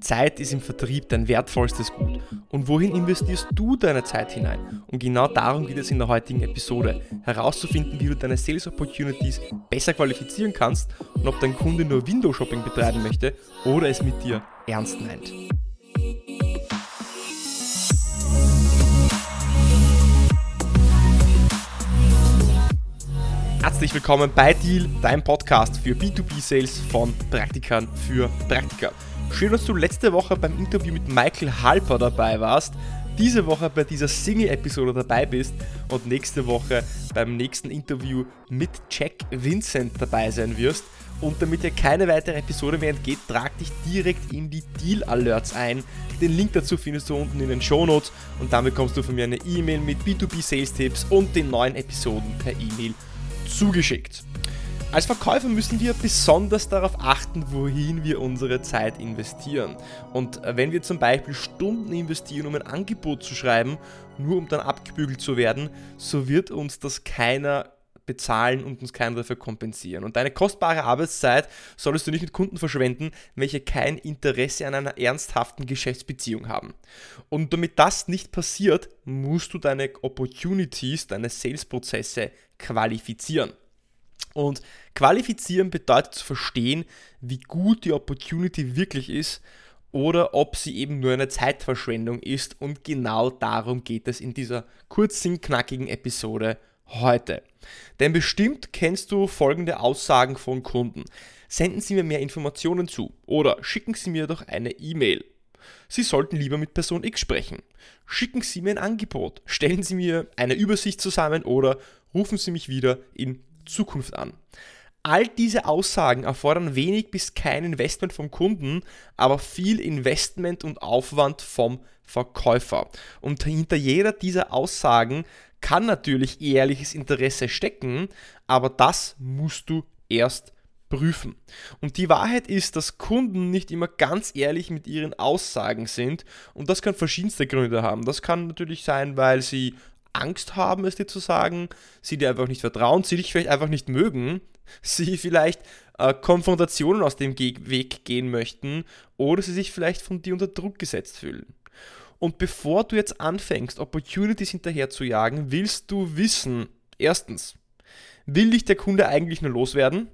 Zeit ist im Vertrieb dein wertvollstes Gut. Und wohin investierst du deine Zeit hinein? Und genau darum geht es in der heutigen Episode. Herauszufinden, wie du deine Sales Opportunities besser qualifizieren kannst und ob dein Kunde nur Window Shopping betreiben möchte oder es mit dir ernst meint. Herzlich willkommen bei Deal, deinem Podcast für B2B-Sales von Praktikern für Praktiker. Schön, dass du letzte Woche beim Interview mit Michael Halper dabei warst, diese Woche bei dieser Single-Episode dabei bist und nächste Woche beim nächsten Interview mit Jack Vincent dabei sein wirst. Und damit dir keine weitere Episode mehr entgeht, trag dich direkt in die Deal Alerts ein. Den Link dazu findest du unten in den Show Notes und damit bekommst du von mir eine E-Mail mit B2B Sales Tipps und den neuen Episoden per E-Mail zugeschickt. Als Verkäufer müssen wir besonders darauf achten, wohin wir unsere Zeit investieren. Und wenn wir zum Beispiel Stunden investieren, um ein Angebot zu schreiben, nur um dann abgebügelt zu werden, so wird uns das keiner bezahlen und uns keiner dafür kompensieren. Und deine kostbare Arbeitszeit solltest du nicht mit Kunden verschwenden, welche kein Interesse an einer ernsthaften Geschäftsbeziehung haben. Und damit das nicht passiert, musst du deine Opportunities, deine Sales-Prozesse qualifizieren. Und qualifizieren bedeutet zu verstehen, wie gut die Opportunity wirklich ist oder ob sie eben nur eine Zeitverschwendung ist. Und genau darum geht es in dieser kurzen, knackigen Episode heute. Denn bestimmt kennst du folgende Aussagen von Kunden. Senden Sie mir mehr Informationen zu oder schicken Sie mir doch eine E-Mail. Sie sollten lieber mit Person X sprechen. Schicken Sie mir ein Angebot. Stellen Sie mir eine Übersicht zusammen oder rufen Sie mich wieder in Zukunft an. All diese Aussagen erfordern wenig bis kein Investment vom Kunden, aber viel Investment und Aufwand vom Verkäufer. Und hinter jeder dieser Aussagen kann natürlich ehrliches Interesse stecken, aber das musst du erst prüfen. Und die Wahrheit ist, dass Kunden nicht immer ganz ehrlich mit ihren Aussagen sind und das kann verschiedenste Gründe haben. Das kann natürlich sein, weil sie Angst haben, es dir zu sagen, sie dir einfach nicht vertrauen, sie dich vielleicht einfach nicht mögen, sie vielleicht äh, Konfrontationen aus dem Weg gehen möchten oder sie sich vielleicht von dir unter Druck gesetzt fühlen. Und bevor du jetzt anfängst, Opportunities hinterher zu jagen, willst du wissen, erstens, will dich der Kunde eigentlich nur loswerden?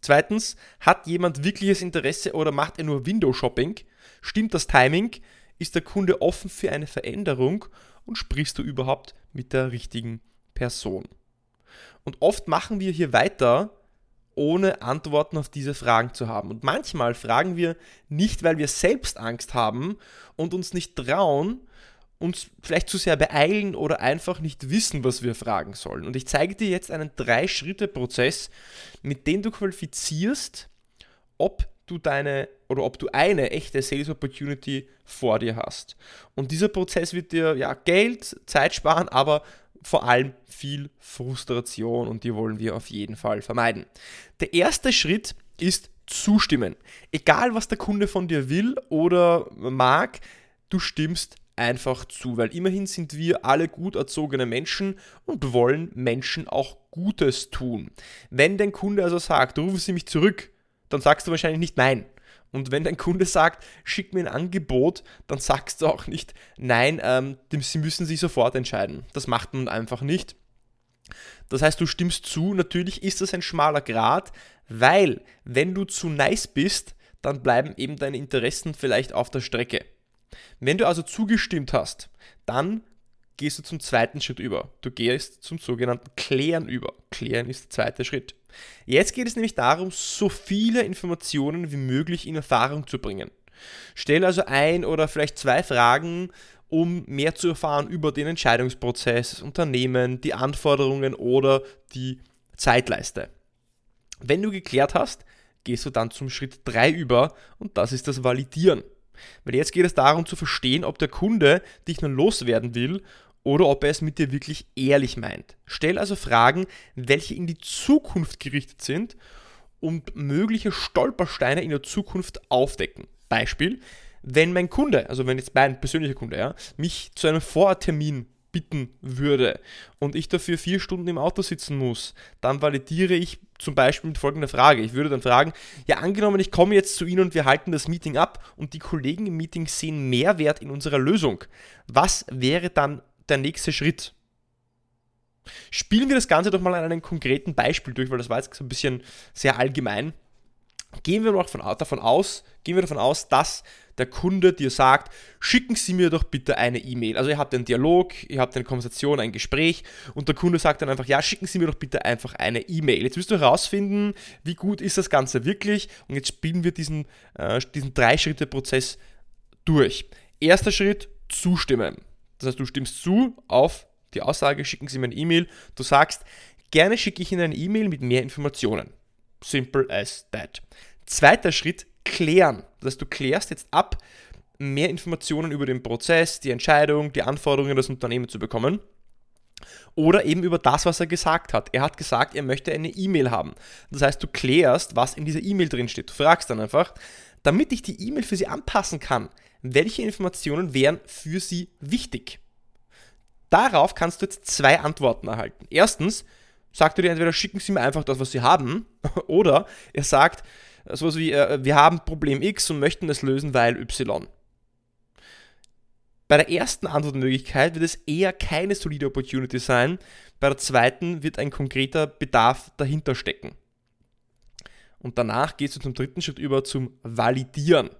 Zweitens, hat jemand wirkliches Interesse oder macht er nur Window-Shopping? Stimmt das Timing? Ist der Kunde offen für eine Veränderung und sprichst du überhaupt mit der richtigen Person? Und oft machen wir hier weiter, ohne Antworten auf diese Fragen zu haben. Und manchmal fragen wir nicht, weil wir selbst Angst haben und uns nicht trauen, uns vielleicht zu sehr beeilen oder einfach nicht wissen, was wir fragen sollen. Und ich zeige dir jetzt einen Drei-Schritte-Prozess, mit dem du qualifizierst, ob du deine oder ob du eine echte Sales Opportunity vor dir hast. Und dieser Prozess wird dir ja Geld, Zeit sparen, aber vor allem viel Frustration und die wollen wir auf jeden Fall vermeiden. Der erste Schritt ist zustimmen. Egal was der Kunde von dir will oder mag, du stimmst einfach zu, weil immerhin sind wir alle gut erzogene Menschen und wollen Menschen auch Gutes tun. Wenn dein Kunde also sagt, rufen Sie mich zurück, dann sagst du wahrscheinlich nicht nein. Und wenn dein Kunde sagt, schick mir ein Angebot, dann sagst du auch nicht nein, ähm, sie müssen sich sofort entscheiden. Das macht man einfach nicht. Das heißt, du stimmst zu, natürlich ist das ein schmaler Grad, weil wenn du zu nice bist, dann bleiben eben deine Interessen vielleicht auf der Strecke. Wenn du also zugestimmt hast, dann gehst du zum zweiten Schritt über. Du gehst zum sogenannten Klären über. Klären ist der zweite Schritt. Jetzt geht es nämlich darum, so viele Informationen wie möglich in Erfahrung zu bringen. Stell also ein oder vielleicht zwei Fragen, um mehr zu erfahren über den Entscheidungsprozess, das Unternehmen, die Anforderungen oder die Zeitleiste. Wenn du geklärt hast, gehst du dann zum Schritt 3 über und das ist das Validieren. Weil jetzt geht es darum zu verstehen, ob der Kunde dich nun loswerden will oder ob er es mit dir wirklich ehrlich meint. Stell also Fragen, welche in die Zukunft gerichtet sind und mögliche Stolpersteine in der Zukunft aufdecken. Beispiel, wenn mein Kunde, also wenn jetzt mein persönlicher Kunde, ja, mich zu einem Vortermin bitten würde und ich dafür vier Stunden im Auto sitzen muss, dann validiere ich zum Beispiel mit folgender Frage. Ich würde dann fragen, ja angenommen, ich komme jetzt zu Ihnen und wir halten das Meeting ab und die Kollegen im Meeting sehen Mehrwert in unserer Lösung. Was wäre dann der nächste Schritt? Spielen wir das Ganze doch mal an einem konkreten Beispiel durch, weil das war jetzt so ein bisschen sehr allgemein. Gehen wir noch davon aus, gehen wir davon aus, dass der Kunde dir sagt, schicken Sie mir doch bitte eine E-Mail. Also ihr habt einen Dialog, ihr habt eine Konversation, ein Gespräch und der Kunde sagt dann einfach, ja, schicken Sie mir doch bitte einfach eine E-Mail. Jetzt willst du herausfinden, wie gut ist das Ganze wirklich und jetzt spielen wir diesen, äh, diesen Drei-Schritte-Prozess durch. Erster Schritt, zustimmen. Das heißt, du stimmst zu auf die Aussage, schicken Sie mir eine E-Mail. Du sagst, gerne schicke ich Ihnen eine E-Mail mit mehr Informationen. Simple as that. Zweiter Schritt, klären. Das heißt, du klärst jetzt ab, mehr Informationen über den Prozess, die Entscheidung, die Anforderungen des Unternehmens zu bekommen. Oder eben über das, was er gesagt hat. Er hat gesagt, er möchte eine E-Mail haben. Das heißt, du klärst, was in dieser E-Mail drin steht. Du fragst dann einfach, damit ich die E-Mail für Sie anpassen kann, welche Informationen wären für Sie wichtig? Darauf kannst du jetzt zwei Antworten erhalten. Erstens, sagt er dir entweder schicken Sie mir einfach das, was Sie haben, oder er sagt sowas wie, äh, wir haben Problem X und möchten es lösen, weil Y. Bei der ersten Antwortmöglichkeit wird es eher keine solide Opportunity sein, bei der zweiten wird ein konkreter Bedarf dahinter stecken. Und danach gehst du zum dritten Schritt über zum Validieren.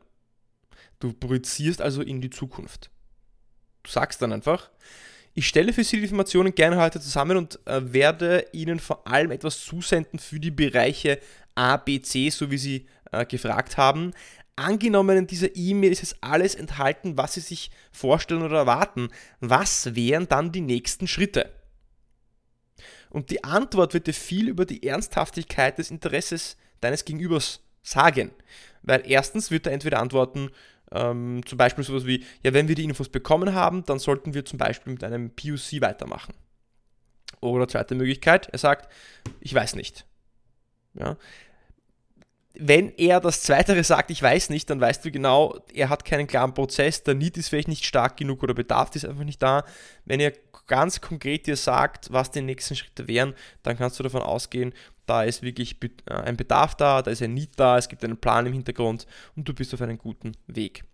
Du projizierst also in die Zukunft. Du sagst dann einfach, ich stelle für Sie die Informationen gerne heute zusammen und äh, werde Ihnen vor allem etwas zusenden für die Bereiche A, B, C, so wie Sie äh, gefragt haben. Angenommen, in dieser E-Mail ist jetzt alles enthalten, was Sie sich vorstellen oder erwarten. Was wären dann die nächsten Schritte? Und die Antwort wird dir viel über die Ernsthaftigkeit des Interesses deines Gegenübers sagen. Weil erstens wird er entweder antworten, ähm, zum Beispiel sowas wie, ja, wenn wir die Infos bekommen haben, dann sollten wir zum Beispiel mit einem POC weitermachen. Oder zweite Möglichkeit, er sagt, ich weiß nicht. Ja. Wenn er das Zweitere sagt, ich weiß nicht, dann weißt du genau, er hat keinen klaren Prozess, der Need ist vielleicht nicht stark genug oder Bedarf ist einfach nicht da. Wenn er ganz konkret dir sagt, was die nächsten Schritte wären, dann kannst du davon ausgehen, da ist wirklich äh, ein Bedarf da, da ist ein Need da, es gibt einen Plan im Hintergrund und du bist auf einem guten Weg.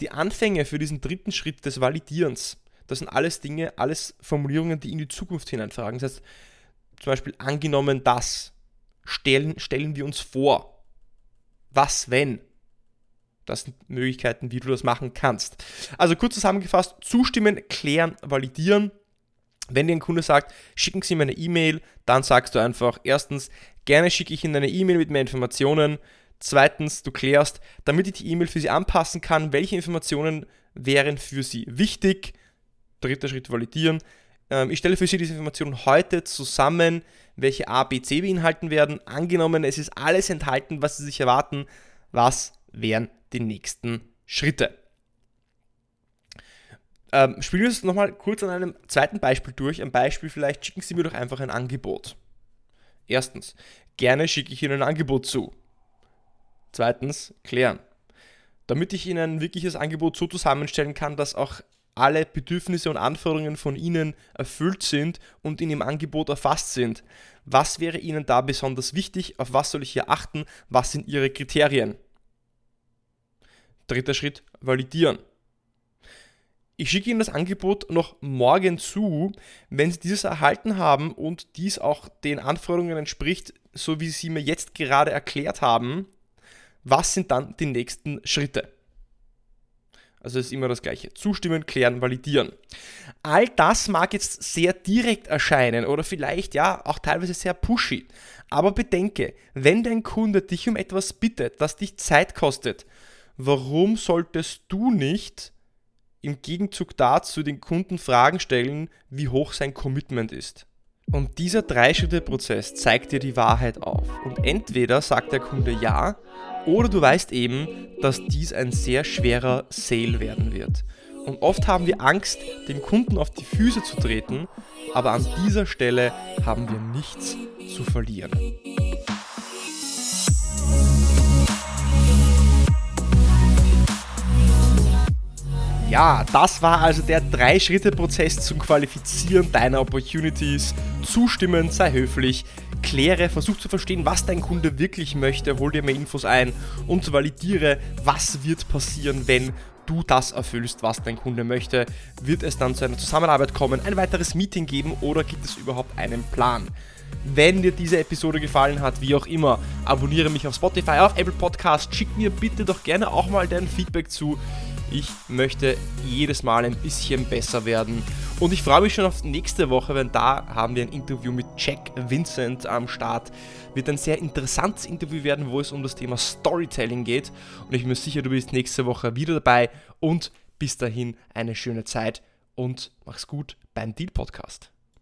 Die Anfänge für diesen dritten Schritt des Validierens, das sind alles Dinge, alles Formulierungen, die in die Zukunft hineinfragen. Das heißt, zum Beispiel angenommen das, stellen, stellen wir uns vor. Was wenn? Das sind Möglichkeiten, wie du das machen kannst. Also kurz zusammengefasst, zustimmen, klären, validieren wenn dir ein Kunde sagt, schicken Sie mir eine E-Mail, dann sagst du einfach, erstens, gerne schicke ich Ihnen eine E-Mail mit mehr Informationen. Zweitens, du klärst, damit ich die E-Mail für Sie anpassen kann, welche Informationen wären für Sie wichtig. Dritter Schritt, validieren. Ähm, ich stelle für Sie diese Informationen heute zusammen, welche A, B, C beinhalten werden. Angenommen, es ist alles enthalten, was Sie sich erwarten. Was wären die nächsten Schritte? Ähm, spielen wir es nochmal kurz an einem zweiten Beispiel durch. Ein Beispiel vielleicht, schicken Sie mir doch einfach ein Angebot. Erstens, gerne schicke ich Ihnen ein Angebot zu. Zweitens, klären. Damit ich Ihnen ein wirkliches Angebot so zusammenstellen kann, dass auch alle Bedürfnisse und Anforderungen von Ihnen erfüllt sind und in Ihrem Angebot erfasst sind. Was wäre Ihnen da besonders wichtig? Auf was soll ich hier achten? Was sind Ihre Kriterien? Dritter Schritt, validieren. Ich schicke Ihnen das Angebot noch morgen zu. Wenn Sie dieses erhalten haben und dies auch den Anforderungen entspricht, so wie Sie mir jetzt gerade erklärt haben, was sind dann die nächsten Schritte? Also es ist immer das Gleiche. Zustimmen, klären, validieren. All das mag jetzt sehr direkt erscheinen oder vielleicht ja auch teilweise sehr pushy. Aber bedenke, wenn dein Kunde dich um etwas bittet, das dich Zeit kostet, warum solltest du nicht im Gegenzug dazu den Kunden Fragen stellen, wie hoch sein Commitment ist. Und dieser Drei-Schritte-Prozess zeigt dir die Wahrheit auf. Und entweder sagt der Kunde ja, oder du weißt eben, dass dies ein sehr schwerer Sale werden wird. Und oft haben wir Angst, dem Kunden auf die Füße zu treten, aber an dieser Stelle haben wir nichts zu verlieren. Ja, das war also der Drei-Schritte-Prozess zum Qualifizieren deiner Opportunities. Zustimmen, sei höflich, kläre, versuch zu verstehen, was dein Kunde wirklich möchte, hol dir mehr Infos ein und validiere, was wird passieren, wenn du das erfüllst, was dein Kunde möchte. Wird es dann zu einer Zusammenarbeit kommen, ein weiteres Meeting geben oder gibt es überhaupt einen Plan? Wenn dir diese Episode gefallen hat, wie auch immer, abonniere mich auf Spotify, auf Apple Podcast, schick mir bitte doch gerne auch mal dein Feedback zu. Ich möchte jedes Mal ein bisschen besser werden. Und ich freue mich schon auf nächste Woche, denn da haben wir ein Interview mit Jack Vincent am Start. Wird ein sehr interessantes Interview werden, wo es um das Thema Storytelling geht. Und ich bin mir sicher, du bist nächste Woche wieder dabei. Und bis dahin eine schöne Zeit und mach's gut beim Deal Podcast.